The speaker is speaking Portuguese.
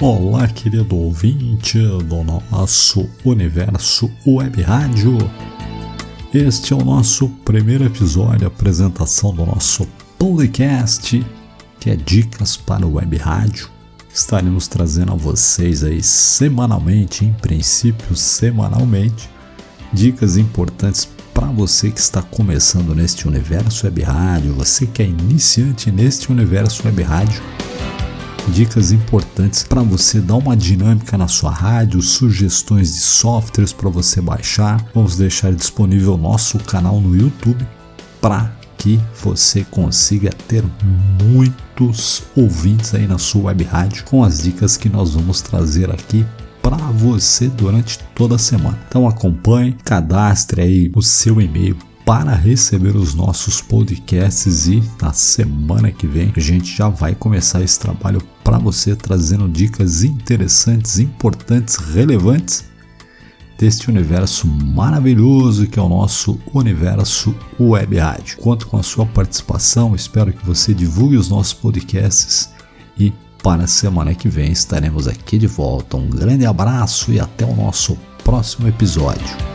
Olá, querido ouvinte do nosso universo web rádio. Este é o nosso primeiro episódio, apresentação do nosso podcast, que é Dicas para o Web Rádio. Estaremos trazendo a vocês aí semanalmente, em princípio semanalmente, dicas importantes para você que está começando neste universo web rádio, você que é iniciante neste universo web rádio dicas importantes para você dar uma dinâmica na sua rádio, sugestões de softwares para você baixar. Vamos deixar disponível nosso canal no YouTube para que você consiga ter muitos ouvintes aí na sua web rádio com as dicas que nós vamos trazer aqui para você durante toda a semana. Então acompanhe, cadastre aí o seu e-mail para receber os nossos podcasts e na semana que vem a gente já vai começar esse trabalho para você trazendo dicas interessantes, importantes, relevantes deste universo maravilhoso que é o nosso universo web rádio. Conto com a sua participação, espero que você divulgue os nossos podcasts e para a semana que vem estaremos aqui de volta. Um grande abraço e até o nosso próximo episódio.